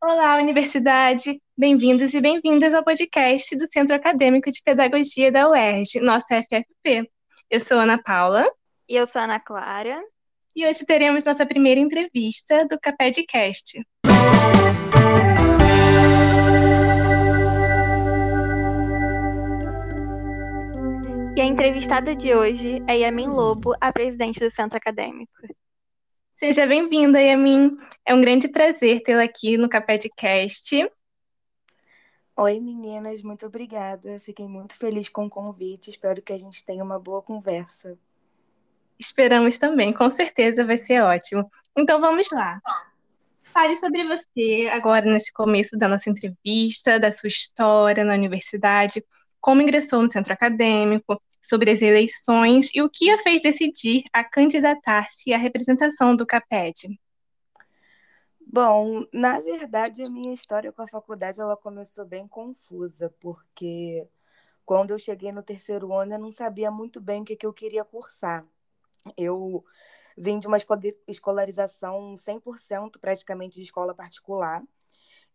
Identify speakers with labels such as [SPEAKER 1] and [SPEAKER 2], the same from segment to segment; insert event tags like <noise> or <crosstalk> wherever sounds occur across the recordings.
[SPEAKER 1] Olá, universidade! Bem-vindos e bem-vindas ao podcast do Centro Acadêmico de Pedagogia da UERJ, nossa FFP. Eu sou Ana Paula.
[SPEAKER 2] E eu sou Ana Clara.
[SPEAKER 1] E hoje teremos nossa primeira entrevista do Capedcast.
[SPEAKER 2] E a entrevistada de hoje é Yamin Lobo, a presidente do Centro Acadêmico.
[SPEAKER 1] Seja bem-vinda, Yamin. É um grande prazer tê-la aqui no Capedcast.
[SPEAKER 3] Oi, meninas, muito obrigada. Fiquei muito feliz com o convite. Espero que a gente tenha uma boa conversa.
[SPEAKER 1] Esperamos também, com certeza vai ser ótimo. Então vamos lá. Fale sobre você agora nesse começo da nossa entrevista, da sua história na universidade, como ingressou no centro acadêmico, sobre as eleições e o que a fez decidir a candidatar-se à representação do CAPED.
[SPEAKER 3] Bom, na verdade, a minha história com a faculdade ela começou bem confusa, porque quando eu cheguei no terceiro ano, eu não sabia muito bem o que, que eu queria cursar. Eu vim de uma escolarização 100% praticamente de escola particular,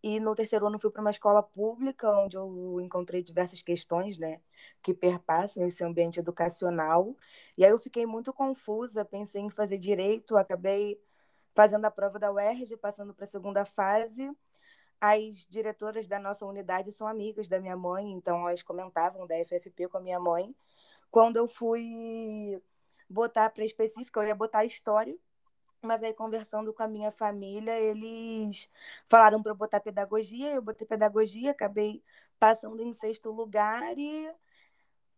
[SPEAKER 3] e no terceiro ano fui para uma escola pública, onde eu encontrei diversas questões, né, que perpassam esse ambiente educacional. E aí eu fiquei muito confusa, pensei em fazer direito, acabei fazendo a prova da UERJ, passando para a segunda fase. As diretoras da nossa unidade são amigas da minha mãe, então elas comentavam da FFP com a minha mãe. Quando eu fui botar para específica, eu ia botar história, mas aí, conversando com a minha família, eles falaram para eu botar pedagogia. Eu botei pedagogia, acabei passando em sexto lugar e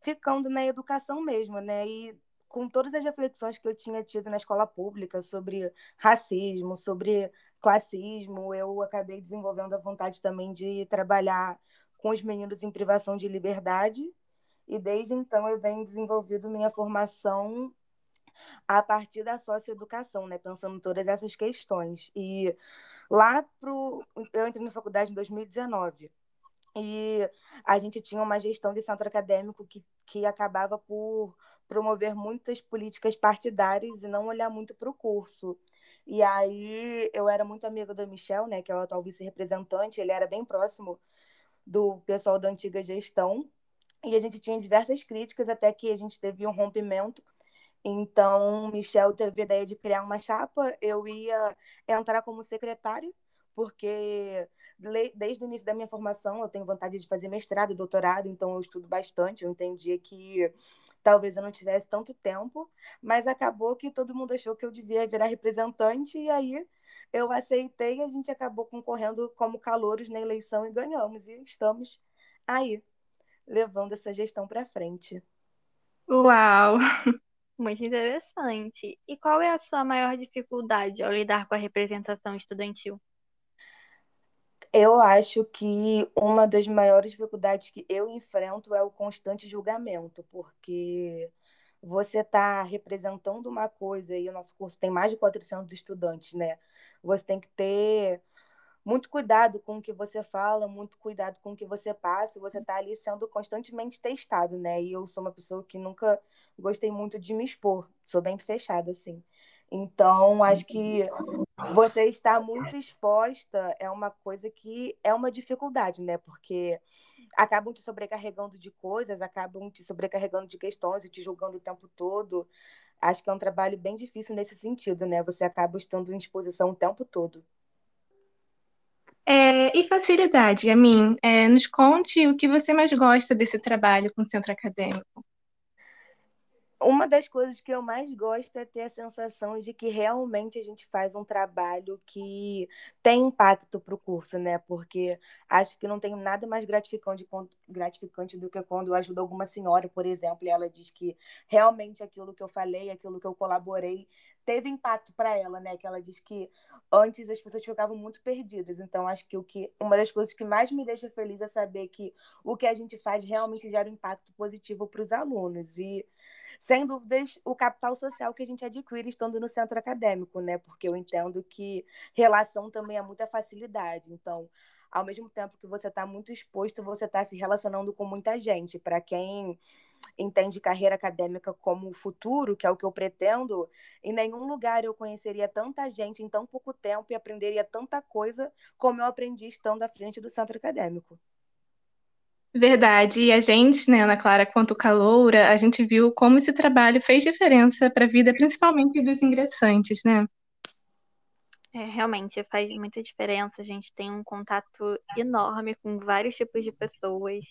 [SPEAKER 3] ficando na educação mesmo, né? E com todas as reflexões que eu tinha tido na escola pública sobre racismo, sobre classismo, eu acabei desenvolvendo a vontade também de trabalhar com os meninos em privação de liberdade. E desde então eu venho desenvolvendo minha formação a partir da socioeducação, né? Pensando em todas essas questões. E lá pro. Eu entrei na faculdade em 2019. E a gente tinha uma gestão de centro acadêmico que, que acabava por promover muitas políticas partidárias e não olhar muito para o curso. E aí eu era muito amiga do Michel, né, que é o atual vice-representante, ele era bem próximo do pessoal da antiga gestão. E a gente tinha diversas críticas até que a gente teve um rompimento então, Michel teve a ideia de criar uma chapa. Eu ia entrar como secretário, porque desde o início da minha formação eu tenho vontade de fazer mestrado e doutorado, então eu estudo bastante. Eu entendia que talvez eu não tivesse tanto tempo, mas acabou que todo mundo achou que eu devia virar representante, e aí eu aceitei e a gente acabou concorrendo como calouros na eleição e ganhamos. E estamos aí, levando essa gestão para frente.
[SPEAKER 1] Uau! <laughs>
[SPEAKER 2] Muito interessante. E qual é a sua maior dificuldade ao lidar com a representação estudantil?
[SPEAKER 3] Eu acho que uma das maiores dificuldades que eu enfrento é o constante julgamento, porque você está representando uma coisa e o nosso curso tem mais de 400 estudantes, né? Você tem que ter muito cuidado com o que você fala, muito cuidado com o que você passa, você está ali sendo constantemente testado, né? E eu sou uma pessoa que nunca gostei muito de me expor, sou bem fechada, assim. Então, acho que você estar muito exposta é uma coisa que é uma dificuldade, né? Porque acabam te sobrecarregando de coisas, acabam te sobrecarregando de questões e te julgando o tempo todo. Acho que é um trabalho bem difícil nesse sentido, né? Você acaba estando em exposição o tempo todo.
[SPEAKER 1] É, e facilidade, a mim, é, nos conte o que você mais gosta desse trabalho com o centro acadêmico.
[SPEAKER 3] Uma das coisas que eu mais gosto é ter a sensação de que realmente a gente faz um trabalho que tem impacto para o curso, né? Porque acho que não tem nada mais gratificante, gratificante do que quando eu ajudo alguma senhora, por exemplo, e ela diz que realmente aquilo que eu falei, aquilo que eu colaborei, teve impacto para ela, né? Que ela diz que antes as pessoas ficavam muito perdidas. Então, acho que o que uma das coisas que mais me deixa feliz é saber que o que a gente faz realmente gera um impacto positivo para os alunos. E sem dúvidas, o capital social que a gente adquire estando no centro acadêmico, né? Porque eu entendo que relação também é muita facilidade. Então, ao mesmo tempo que você está muito exposto, você está se relacionando com muita gente. Para quem entende carreira acadêmica como o futuro, que é o que eu pretendo, em nenhum lugar eu conheceria tanta gente em tão pouco tempo e aprenderia tanta coisa como eu aprendi estando à frente do centro acadêmico.
[SPEAKER 1] Verdade. E a gente, né, Ana Clara, quanto caloura, a gente viu como esse trabalho fez diferença para a vida, principalmente dos ingressantes, né?
[SPEAKER 2] É, realmente faz muita diferença. A gente tem um contato enorme com vários tipos de pessoas.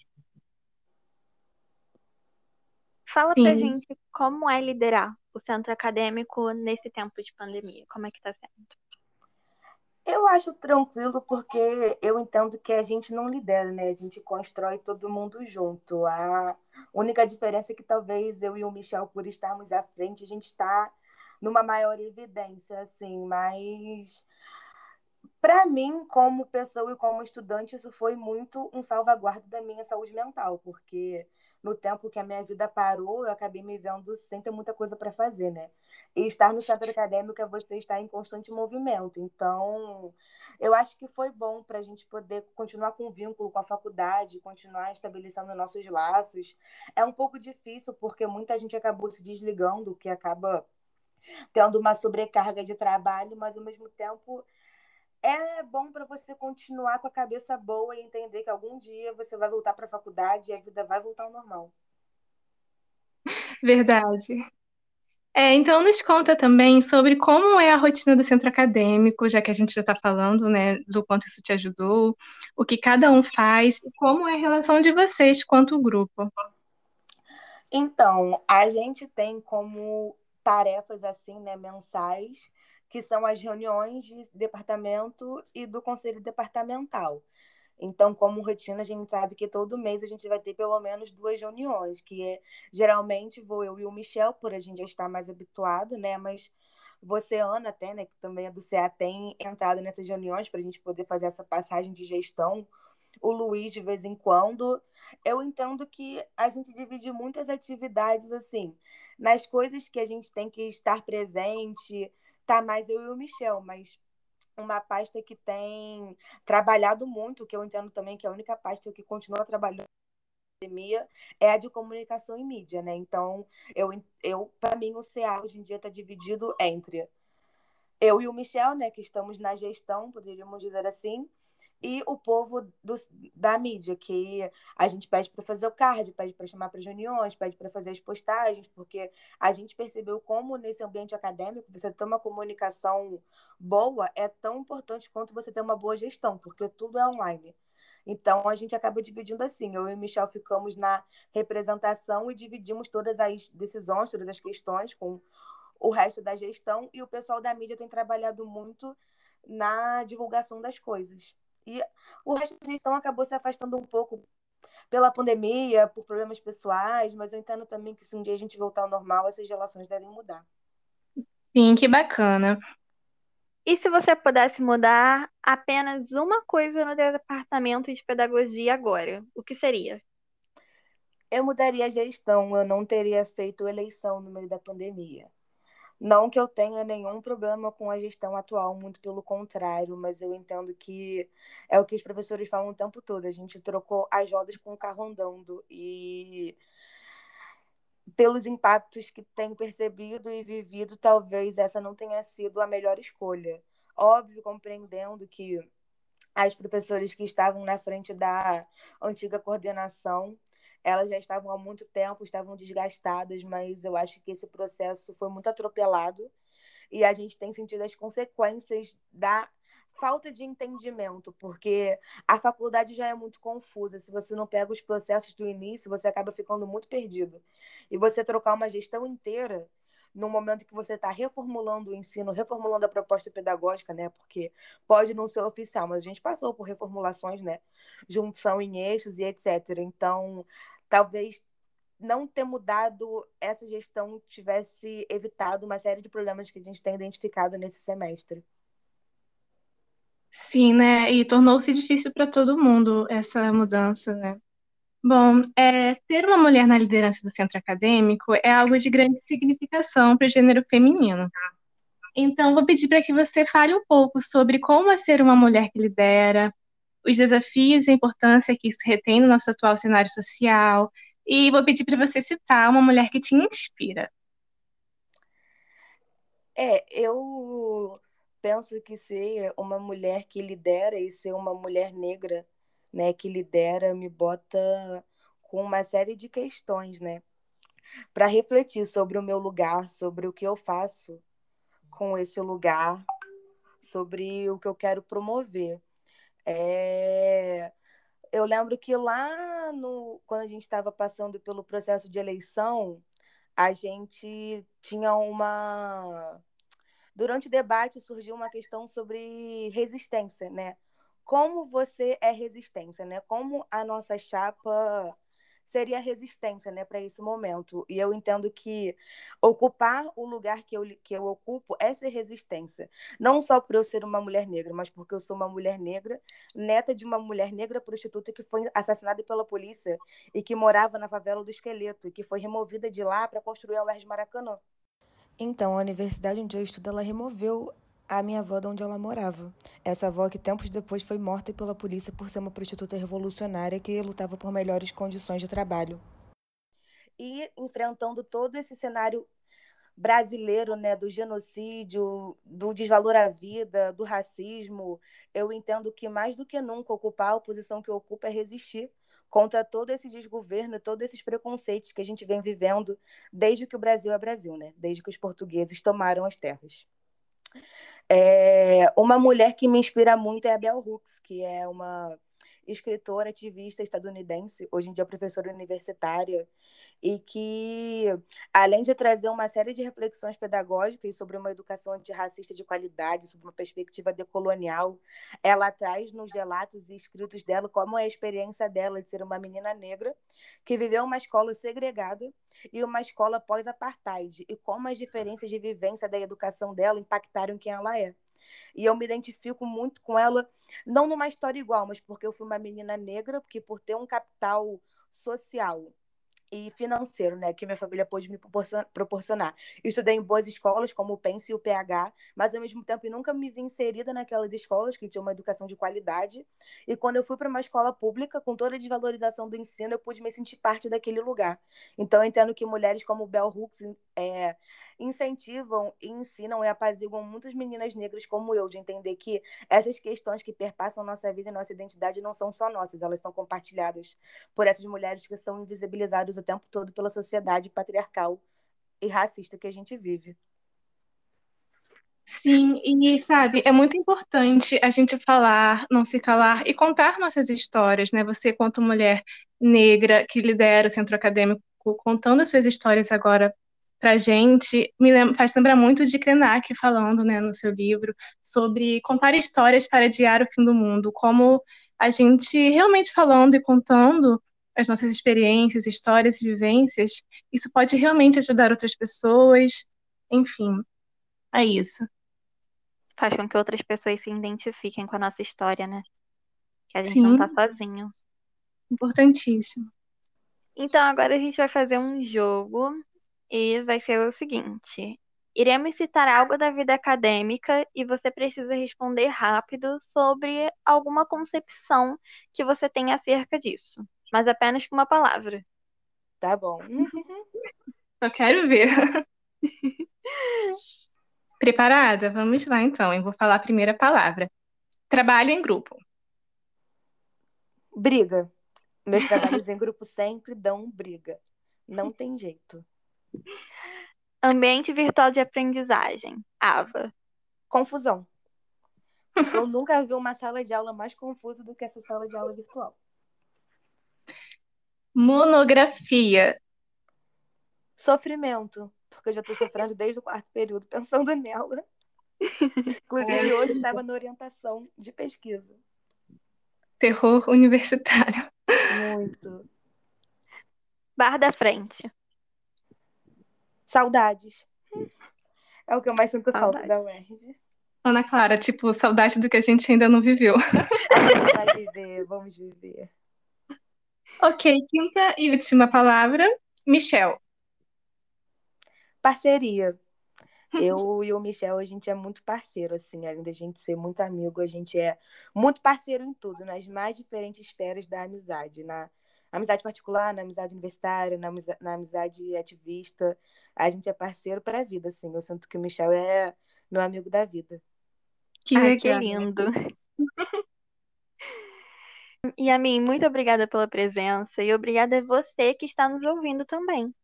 [SPEAKER 2] Fala Sim. pra gente como é liderar o centro acadêmico nesse tempo de pandemia. Como é que tá sendo?
[SPEAKER 3] Eu acho tranquilo porque eu entendo que a gente não lidera, né? A gente constrói todo mundo junto. A única diferença é que talvez eu e o Michel, por estarmos à frente, a gente está numa maior evidência, assim, mas para mim, como pessoa e como estudante, isso foi muito um salvaguarda da minha saúde mental, porque no tempo que a minha vida parou, eu acabei me vendo sem ter muita coisa para fazer, né? E estar no centro acadêmico é você estar em constante movimento. Então, eu acho que foi bom para a gente poder continuar com vínculo com a faculdade, continuar estabelecendo nossos laços. É um pouco difícil, porque muita gente acabou se desligando, que acaba tendo uma sobrecarga de trabalho, mas ao mesmo tempo é bom para você continuar com a cabeça boa e entender que algum dia você vai voltar para a faculdade e a vida vai voltar ao normal.
[SPEAKER 1] Verdade. É, então nos conta também sobre como é a rotina do centro acadêmico, já que a gente já está falando, né, do quanto isso te ajudou, o que cada um faz e como é a relação de vocês quanto grupo.
[SPEAKER 3] Então, a gente tem como tarefas assim, né, mensais, que são as reuniões de departamento e do conselho departamental. Então, como rotina, a gente sabe que todo mês a gente vai ter pelo menos duas reuniões, que é geralmente vou eu e o Michel, por a gente já estar mais habituado, né? Mas você, Ana, até, né, que também é do CA, tem entrado nessas reuniões para a gente poder fazer essa passagem de gestão. O Luiz, de vez em quando. Eu entendo que a gente divide muitas atividades, assim, nas coisas que a gente tem que estar presente, tá mais eu e o Michel, mas uma pasta que tem trabalhado muito, que eu entendo também que é a única pasta que continua trabalhando pandemia é a de comunicação e mídia, né? Então, eu, eu para mim, o CA hoje em dia está dividido entre eu e o Michel, né, que estamos na gestão, poderíamos dizer assim, e o povo do, da mídia, que a gente pede para fazer o card, pede para chamar para reuniões, pede para fazer as postagens, porque a gente percebeu como nesse ambiente acadêmico você ter uma comunicação boa é tão importante quanto você ter uma boa gestão, porque tudo é online. Então a gente acaba dividindo assim. Eu e o Michel ficamos na representação e dividimos todas as decisões, todas as questões com o resto da gestão, e o pessoal da mídia tem trabalhado muito na divulgação das coisas. E o resto da gestão acabou se afastando um pouco pela pandemia, por problemas pessoais, mas eu entendo também que se um dia a gente voltar ao normal, essas relações devem mudar.
[SPEAKER 1] Sim, que bacana.
[SPEAKER 2] E se você pudesse mudar apenas uma coisa no departamento de pedagogia agora, o que seria?
[SPEAKER 3] Eu mudaria a gestão, eu não teria feito eleição no meio da pandemia. Não que eu tenha nenhum problema com a gestão atual, muito pelo contrário, mas eu entendo que é o que os professores falam o tempo todo. A gente trocou as rodas com o carro andando e pelos impactos que tenho percebido e vivido, talvez essa não tenha sido a melhor escolha. Óbvio, compreendendo que as professoras que estavam na frente da antiga coordenação elas já estavam há muito tempo, estavam desgastadas, mas eu acho que esse processo foi muito atropelado e a gente tem sentido as consequências da falta de entendimento, porque a faculdade já é muito confusa. Se você não pega os processos do início, você acaba ficando muito perdido. E você trocar uma gestão inteira no momento que você está reformulando o ensino, reformulando a proposta pedagógica, né? Porque pode não ser oficial, mas a gente passou por reformulações, né? Junção em eixos e etc. Então, talvez não ter mudado essa gestão tivesse evitado uma série de problemas que a gente tem identificado nesse semestre.
[SPEAKER 1] Sim, né? E tornou-se difícil para todo mundo essa mudança, né? Bom, é, ter uma mulher na liderança do centro acadêmico é algo de grande significação para o gênero feminino. Então, vou pedir para que você fale um pouco sobre como é ser uma mulher que lidera, os desafios e a importância que isso retém no nosso atual cenário social, E vou pedir para você citar uma mulher que te inspira.
[SPEAKER 3] É, eu penso que ser uma mulher que lidera e ser uma mulher negra, né, que lidera, me bota com uma série de questões, né, para refletir sobre o meu lugar, sobre o que eu faço com esse lugar, sobre o que eu quero promover. É... Eu lembro que lá no quando a gente estava passando pelo processo de eleição, a gente tinha uma. Durante o debate surgiu uma questão sobre resistência, né? Como você é resistência, né? Como a nossa chapa seria resistência, né, para esse momento. E eu entendo que ocupar o lugar que eu, que eu ocupo é ser resistência. Não só por eu ser uma mulher negra, mas porque eu sou uma mulher negra, neta de uma mulher negra prostituta que foi assassinada pela polícia e que morava na favela do Esqueleto e que foi removida de lá para construir a UERJ Maracanã. Então, a universidade onde eu estudo, ela removeu a minha avó de onde ela morava. Essa avó que tempos depois foi morta pela polícia por ser uma prostituta revolucionária que lutava por melhores condições de trabalho. E enfrentando todo esse cenário brasileiro, né, do genocídio, do desvalor à vida, do racismo, eu entendo que mais do que nunca ocupar a posição que ocupa é resistir contra todo esse desgoverno, todos esses preconceitos que a gente vem vivendo desde que o Brasil é Brasil, né? Desde que os portugueses tomaram as terras. É, uma mulher que me inspira muito é a Bell Hooks, que é uma escritora, ativista estadunidense, hoje em dia professora universitária, e que, além de trazer uma série de reflexões pedagógicas sobre uma educação antirracista de qualidade, sobre uma perspectiva decolonial, ela traz nos relatos e escritos dela como é a experiência dela de ser uma menina negra que viveu uma escola segregada e uma escola pós-apartheid, e como as diferenças de vivência da educação dela impactaram quem ela é. E eu me identifico muito com ela, não numa história igual, mas porque eu fui uma menina negra, porque por ter um capital social e financeiro, né, que minha família pôde me proporcionar. Estudei em boas escolas, como o PENS e o PH, mas ao mesmo tempo nunca me vi inserida naquelas escolas que tinham uma educação de qualidade. E quando eu fui para uma escola pública, com toda a desvalorização do ensino, eu pude me sentir parte daquele lugar. Então, eu entendo que mulheres como Bell Hooks é, incentivam e ensinam e apaziguam muitas meninas negras como eu, de entender que essas questões que perpassam nossa vida e nossa identidade não são só nossas, elas são compartilhadas por essas mulheres que são invisibilizadas o tempo todo pela sociedade patriarcal e racista que a gente vive.
[SPEAKER 1] Sim, e sabe, é muito importante a gente falar, não se calar e contar nossas histórias, né? Você, quanto mulher negra que lidera o centro acadêmico, contando as suas histórias agora para gente me lembra, faz lembrar muito de Krenak falando né, no seu livro sobre contar histórias para adiar o fim do mundo, como a gente realmente falando e contando as nossas experiências, histórias e vivências, isso pode realmente ajudar outras pessoas, enfim, é isso.
[SPEAKER 2] Faz com que outras pessoas se identifiquem com a nossa história, né? Que a gente Sim. não tá sozinho.
[SPEAKER 1] Importantíssimo.
[SPEAKER 2] Então agora a gente vai fazer um jogo e vai ser o seguinte: iremos citar algo da vida acadêmica e você precisa responder rápido sobre alguma concepção que você tem acerca disso, mas apenas com uma palavra.
[SPEAKER 3] Tá bom.
[SPEAKER 1] Eu quero ver. <laughs> Preparada? Vamos lá então. Eu vou falar a primeira palavra. Trabalho em grupo.
[SPEAKER 3] Briga. Meus trabalhos em grupo sempre dão briga. Não tem jeito.
[SPEAKER 2] Ambiente virtual de aprendizagem. Ava.
[SPEAKER 3] Confusão. Eu nunca vi uma sala de aula mais confusa do que essa sala de aula virtual.
[SPEAKER 1] Monografia.
[SPEAKER 3] Sofrimento, porque eu já estou sofrendo desde o quarto período pensando <laughs> nela. Inclusive, hoje estava na orientação de pesquisa.
[SPEAKER 1] Terror universitário.
[SPEAKER 3] Muito.
[SPEAKER 2] Bar da frente.
[SPEAKER 3] Saudades. É o que eu mais sinto falta da UERJ.
[SPEAKER 1] Ana Clara, tipo, saudade do que a gente ainda não viveu.
[SPEAKER 3] A <laughs> gente vai viver, vamos viver.
[SPEAKER 1] Ok, quinta e última palavra, Michel.
[SPEAKER 3] Parceria. Eu e o Michel, a gente é muito parceiro, assim, além da gente ser muito amigo, a gente é muito parceiro em tudo, nas mais diferentes esferas da amizade, na amizade particular, na amizade universitária, na amizade, na amizade ativista. A gente é parceiro para a vida, assim. Eu sinto que o Michel é meu amigo da vida.
[SPEAKER 2] Que Ai, que lindo. <laughs> E a mim, muito obrigada pela presença e obrigada a você que está nos ouvindo também.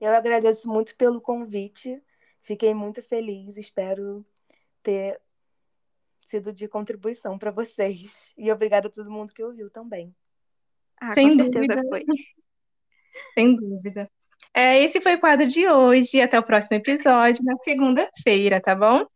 [SPEAKER 3] Eu agradeço muito pelo convite. Fiquei muito feliz. Espero ter sido de contribuição para vocês. E obrigada a todo mundo que ouviu também.
[SPEAKER 2] Ah, Sem dúvida. Foi. <laughs>
[SPEAKER 1] Sem dúvida. É, esse foi o quadro de hoje. Até o próximo episódio, na segunda-feira, tá bom?